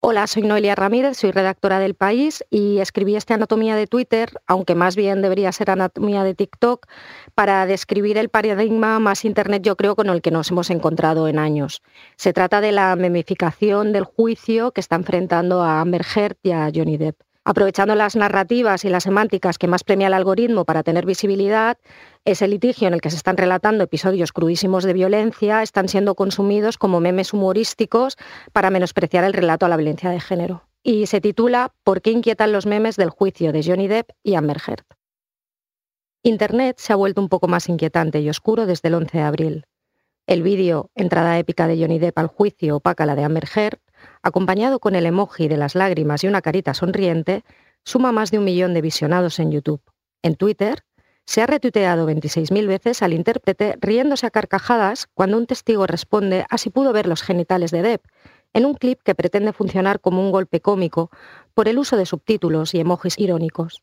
Hola, soy Noelia Ramírez, soy redactora del País y escribí esta anatomía de Twitter, aunque más bien debería ser anatomía de TikTok, para describir el paradigma más Internet, yo creo, con el que nos hemos encontrado en años. Se trata de la memificación del juicio que está enfrentando a Amber Heard y a Johnny Depp. Aprovechando las narrativas y las semánticas que más premia el algoritmo para tener visibilidad, ese litigio en el que se están relatando episodios crudísimos de violencia están siendo consumidos como memes humorísticos para menospreciar el relato a la violencia de género. Y se titula ¿Por qué inquietan los memes del juicio de Johnny Depp y Amber Heard? Internet se ha vuelto un poco más inquietante y oscuro desde el 11 de abril. El vídeo Entrada épica de Johnny Depp al juicio opaca la de Amber Heard acompañado con el emoji de las lágrimas y una carita sonriente, suma más de un millón de visionados en YouTube. En Twitter, se ha retuiteado 26.000 veces al intérprete riéndose a carcajadas cuando un testigo responde a si pudo ver los genitales de Depp, en un clip que pretende funcionar como un golpe cómico por el uso de subtítulos y emojis irónicos.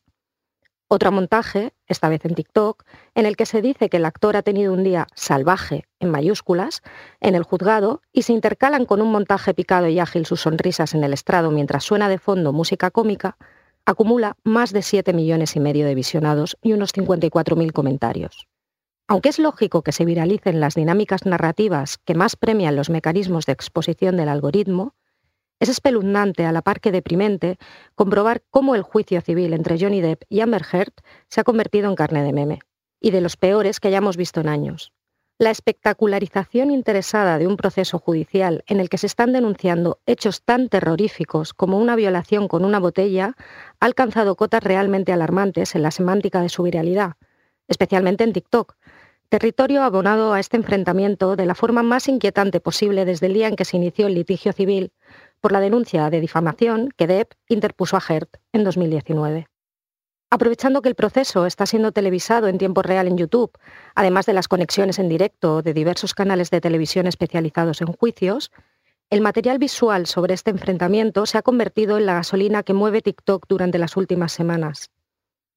Otro montaje, esta vez en TikTok, en el que se dice que el actor ha tenido un día salvaje, en mayúsculas, en el juzgado y se intercalan con un montaje picado y ágil sus sonrisas en el estrado mientras suena de fondo música cómica, acumula más de 7 millones y medio de visionados y unos 54.000 comentarios. Aunque es lógico que se viralicen las dinámicas narrativas que más premian los mecanismos de exposición del algoritmo, es espeluznante, a la par que deprimente, comprobar cómo el juicio civil entre Johnny Depp y Amber Heard se ha convertido en carne de meme, y de los peores que hayamos visto en años. La espectacularización interesada de un proceso judicial en el que se están denunciando hechos tan terroríficos como una violación con una botella ha alcanzado cotas realmente alarmantes en la semántica de su viralidad, especialmente en TikTok, territorio abonado a este enfrentamiento de la forma más inquietante posible desde el día en que se inició el litigio civil por la denuncia de difamación que Depp interpuso a Heard en 2019. Aprovechando que el proceso está siendo televisado en tiempo real en YouTube, además de las conexiones en directo de diversos canales de televisión especializados en juicios, el material visual sobre este enfrentamiento se ha convertido en la gasolina que mueve TikTok durante las últimas semanas.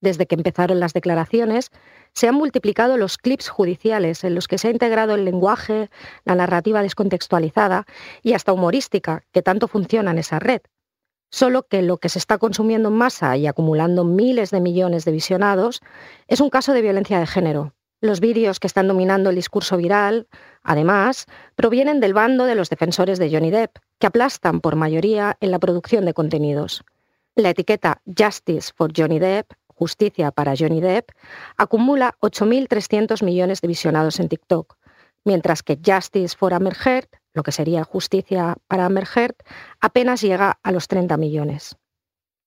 Desde que empezaron las declaraciones, se han multiplicado los clips judiciales en los que se ha integrado el lenguaje, la narrativa descontextualizada y hasta humorística, que tanto funciona en esa red. Solo que lo que se está consumiendo en masa y acumulando miles de millones de visionados es un caso de violencia de género. Los vídeos que están dominando el discurso viral, además, provienen del bando de los defensores de Johnny Depp, que aplastan por mayoría en la producción de contenidos. La etiqueta Justice for Johnny Depp Justicia para Johnny Depp, acumula 8.300 millones de visionados en TikTok, mientras que Justice for Amber Heard, lo que sería Justicia para Amber Heard, apenas llega a los 30 millones.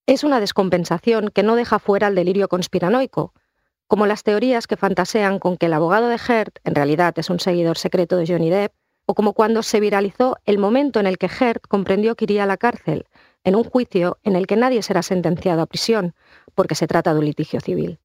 Es una descompensación que no deja fuera el delirio conspiranoico, como las teorías que fantasean con que el abogado de Heard en realidad es un seguidor secreto de Johnny Depp, o como cuando se viralizó el momento en el que Heard comprendió que iría a la cárcel, en un juicio en el que nadie será sentenciado a prisión, porque se trata de un litigio civil.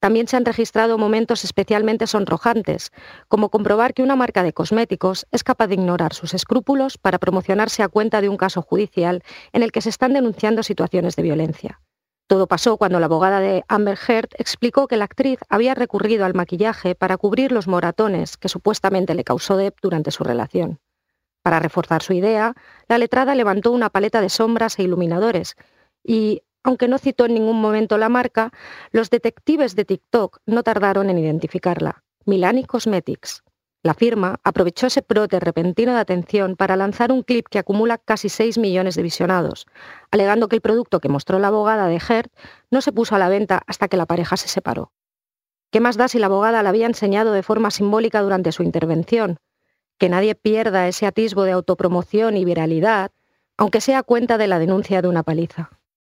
También se han registrado momentos especialmente sonrojantes, como comprobar que una marca de cosméticos es capaz de ignorar sus escrúpulos para promocionarse a cuenta de un caso judicial en el que se están denunciando situaciones de violencia. Todo pasó cuando la abogada de Amber Heard explicó que la actriz había recurrido al maquillaje para cubrir los moratones que supuestamente le causó Depp durante su relación. Para reforzar su idea, la letrada levantó una paleta de sombras e iluminadores y, aunque no citó en ningún momento la marca, los detectives de TikTok no tardaron en identificarla. Milani Cosmetics. La firma aprovechó ese brote repentino de atención para lanzar un clip que acumula casi 6 millones de visionados, alegando que el producto que mostró la abogada de Hert no se puso a la venta hasta que la pareja se separó. ¿Qué más da si la abogada la había enseñado de forma simbólica durante su intervención? Que nadie pierda ese atisbo de autopromoción y viralidad, aunque sea cuenta de la denuncia de una paliza.